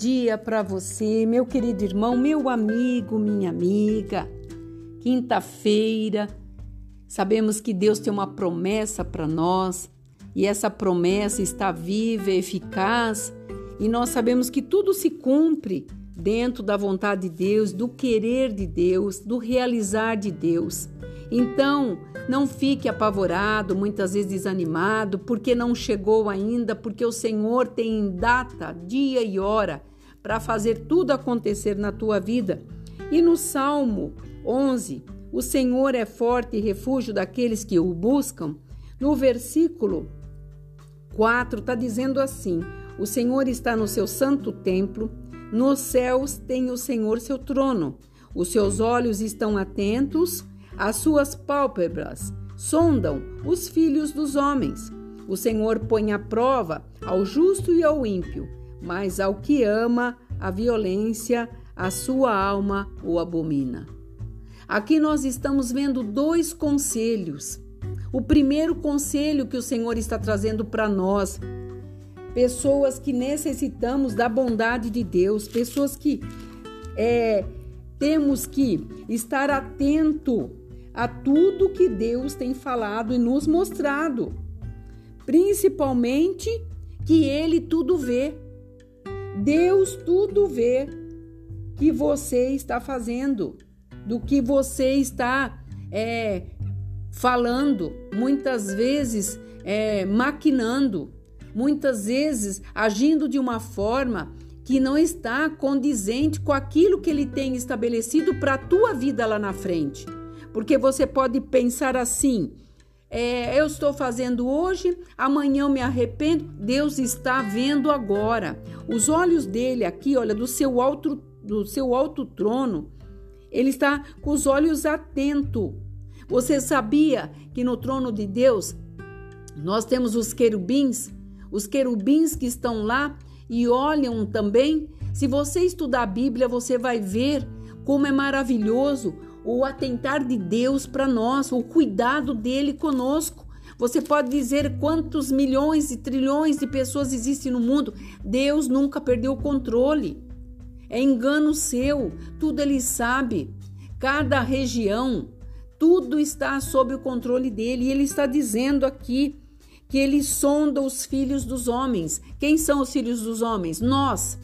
dia para você, meu querido irmão, meu amigo, minha amiga. Quinta-feira, sabemos que Deus tem uma promessa para nós e essa promessa está viva, eficaz, e nós sabemos que tudo se cumpre dentro da vontade de Deus, do querer de Deus, do realizar de Deus. Então, não fique apavorado, muitas vezes desanimado, porque não chegou ainda, porque o Senhor tem data, dia e hora para fazer tudo acontecer na tua vida. E no Salmo 11, o Senhor é forte e refúgio daqueles que o buscam. No versículo 4 está dizendo assim: O Senhor está no seu santo templo, nos céus tem o Senhor seu trono. Os seus olhos estão atentos as suas pálpebras sondam os filhos dos homens. O Senhor põe à prova ao justo e ao ímpio, mas ao que ama a violência, a sua alma o abomina. Aqui nós estamos vendo dois conselhos. O primeiro conselho que o Senhor está trazendo para nós, pessoas que necessitamos da bondade de Deus, pessoas que é, temos que estar atento a tudo que Deus tem falado e nos mostrado, principalmente que Ele tudo vê. Deus tudo vê que você está fazendo, do que você está é, falando, muitas vezes é, maquinando, muitas vezes agindo de uma forma que não está condizente com aquilo que Ele tem estabelecido para a tua vida lá na frente. Porque você pode pensar assim: é, eu estou fazendo hoje, amanhã eu me arrependo. Deus está vendo agora. Os olhos dele aqui, olha, do seu alto, do seu alto trono, ele está com os olhos atentos. Você sabia que no trono de Deus nós temos os querubins, os querubins que estão lá e olham também? Se você estudar a Bíblia, você vai ver como é maravilhoso o atentar de Deus para nós, o cuidado dele conosco. Você pode dizer quantos milhões e trilhões de pessoas existem no mundo. Deus nunca perdeu o controle. É engano seu, tudo ele sabe. Cada região, tudo está sob o controle dele. E ele está dizendo aqui que ele sonda os filhos dos homens. Quem são os filhos dos homens? Nós.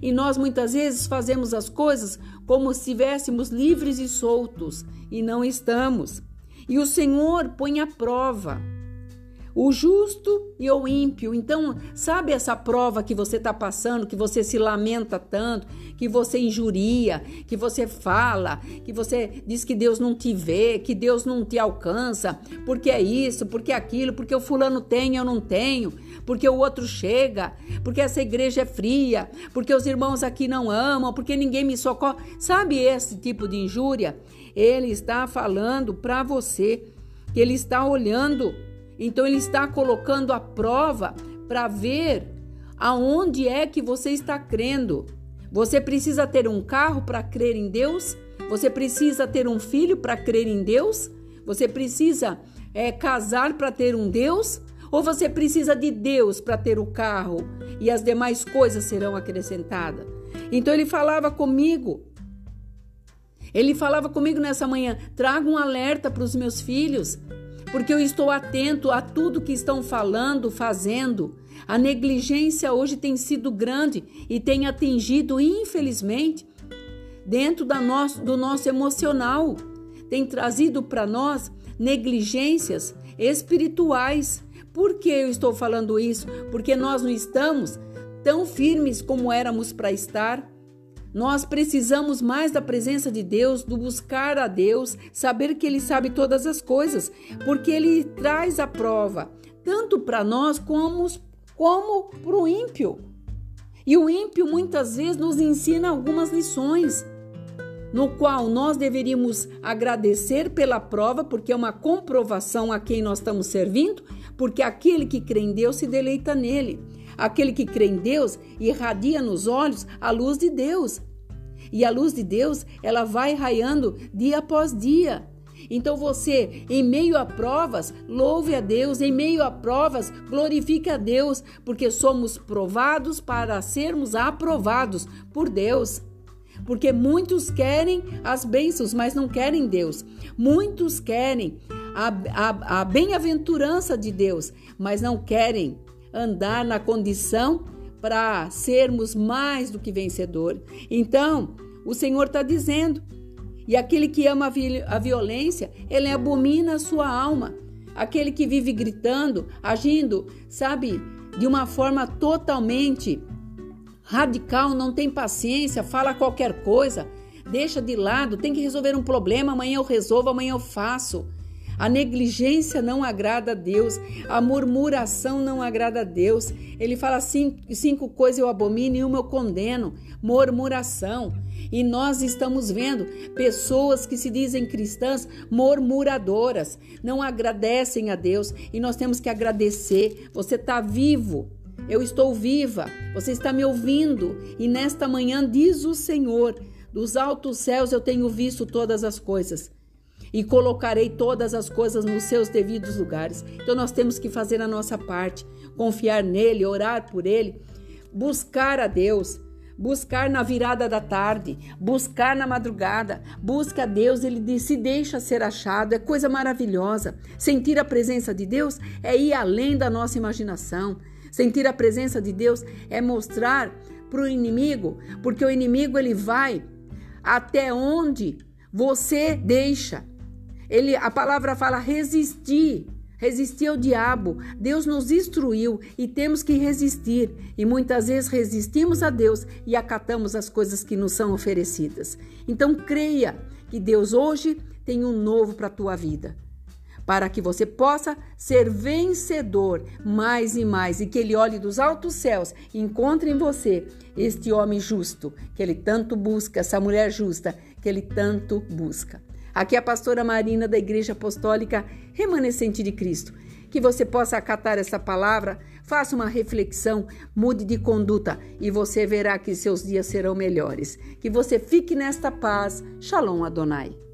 E nós muitas vezes fazemos as coisas como se estivéssemos livres e soltos, e não estamos. E o Senhor põe à prova o justo e o ímpio. Então, sabe essa prova que você está passando, que você se lamenta tanto, que você injuria, que você fala, que você diz que Deus não te vê, que Deus não te alcança, porque é isso, porque é aquilo, porque o fulano tem, eu não tenho, porque o outro chega, porque essa igreja é fria, porque os irmãos aqui não amam, porque ninguém me socorre. Sabe esse tipo de injúria? Ele está falando para você que ele está olhando então ele está colocando a prova para ver aonde é que você está crendo. Você precisa ter um carro para crer em Deus? Você precisa ter um filho para crer em Deus? Você precisa é, casar para ter um Deus? Ou você precisa de Deus para ter o carro e as demais coisas serão acrescentadas? Então ele falava comigo. Ele falava comigo nessa manhã: traga um alerta para os meus filhos porque eu estou atento a tudo que estão falando, fazendo. A negligência hoje tem sido grande e tem atingido, infelizmente, dentro nosso, do nosso emocional. Tem trazido para nós negligências espirituais. Por que eu estou falando isso? Porque nós não estamos tão firmes como éramos para estar. Nós precisamos mais da presença de Deus, do buscar a Deus, saber que Ele sabe todas as coisas, porque Ele traz a prova, tanto para nós como, como para o ímpio. E o ímpio muitas vezes nos ensina algumas lições, no qual nós deveríamos agradecer pela prova, porque é uma comprovação a quem nós estamos servindo, porque aquele que crê em Deus se deleita nele. Aquele que crê em Deus irradia nos olhos a luz de Deus. E a luz de Deus, ela vai raiando dia após dia. Então você, em meio a provas, louve a Deus, em meio a provas, glorifique a Deus, porque somos provados para sermos aprovados por Deus. Porque muitos querem as bênçãos, mas não querem Deus. Muitos querem a, a, a bem-aventurança de Deus, mas não querem andar na condição para sermos mais do que vencedor. Então, o Senhor está dizendo e aquele que ama a violência, ele abomina a sua alma. Aquele que vive gritando, agindo, sabe, de uma forma totalmente radical, não tem paciência, fala qualquer coisa, deixa de lado, tem que resolver um problema, amanhã eu resolvo, amanhã eu faço. A negligência não agrada a Deus, a murmuração não agrada a Deus. Ele fala cinco, cinco coisas eu abomino e uma eu condeno: murmuração. E nós estamos vendo pessoas que se dizem cristãs murmuradoras, não agradecem a Deus e nós temos que agradecer. Você está vivo. Eu estou viva, você está me ouvindo, e nesta manhã diz o Senhor: dos altos céus eu tenho visto todas as coisas e colocarei todas as coisas nos seus devidos lugares. Então nós temos que fazer a nossa parte, confiar nele, orar por ele, buscar a Deus, buscar na virada da tarde, buscar na madrugada, busca a Deus, ele se deixa ser achado, é coisa maravilhosa. Sentir a presença de Deus é ir além da nossa imaginação. Sentir a presença de Deus é mostrar para o inimigo, porque o inimigo ele vai até onde você deixa. Ele, a palavra fala resistir, resistir ao diabo. Deus nos instruiu e temos que resistir. E muitas vezes resistimos a Deus e acatamos as coisas que nos são oferecidas. Então creia que Deus hoje tem um novo para a tua vida. Para que você possa ser vencedor mais e mais, e que Ele olhe dos altos céus e encontre em você este homem justo que Ele tanto busca, essa mulher justa que Ele tanto busca. Aqui é a pastora Marina da Igreja Apostólica Remanescente de Cristo. Que você possa acatar essa palavra, faça uma reflexão, mude de conduta e você verá que seus dias serão melhores. Que você fique nesta paz. Shalom Adonai.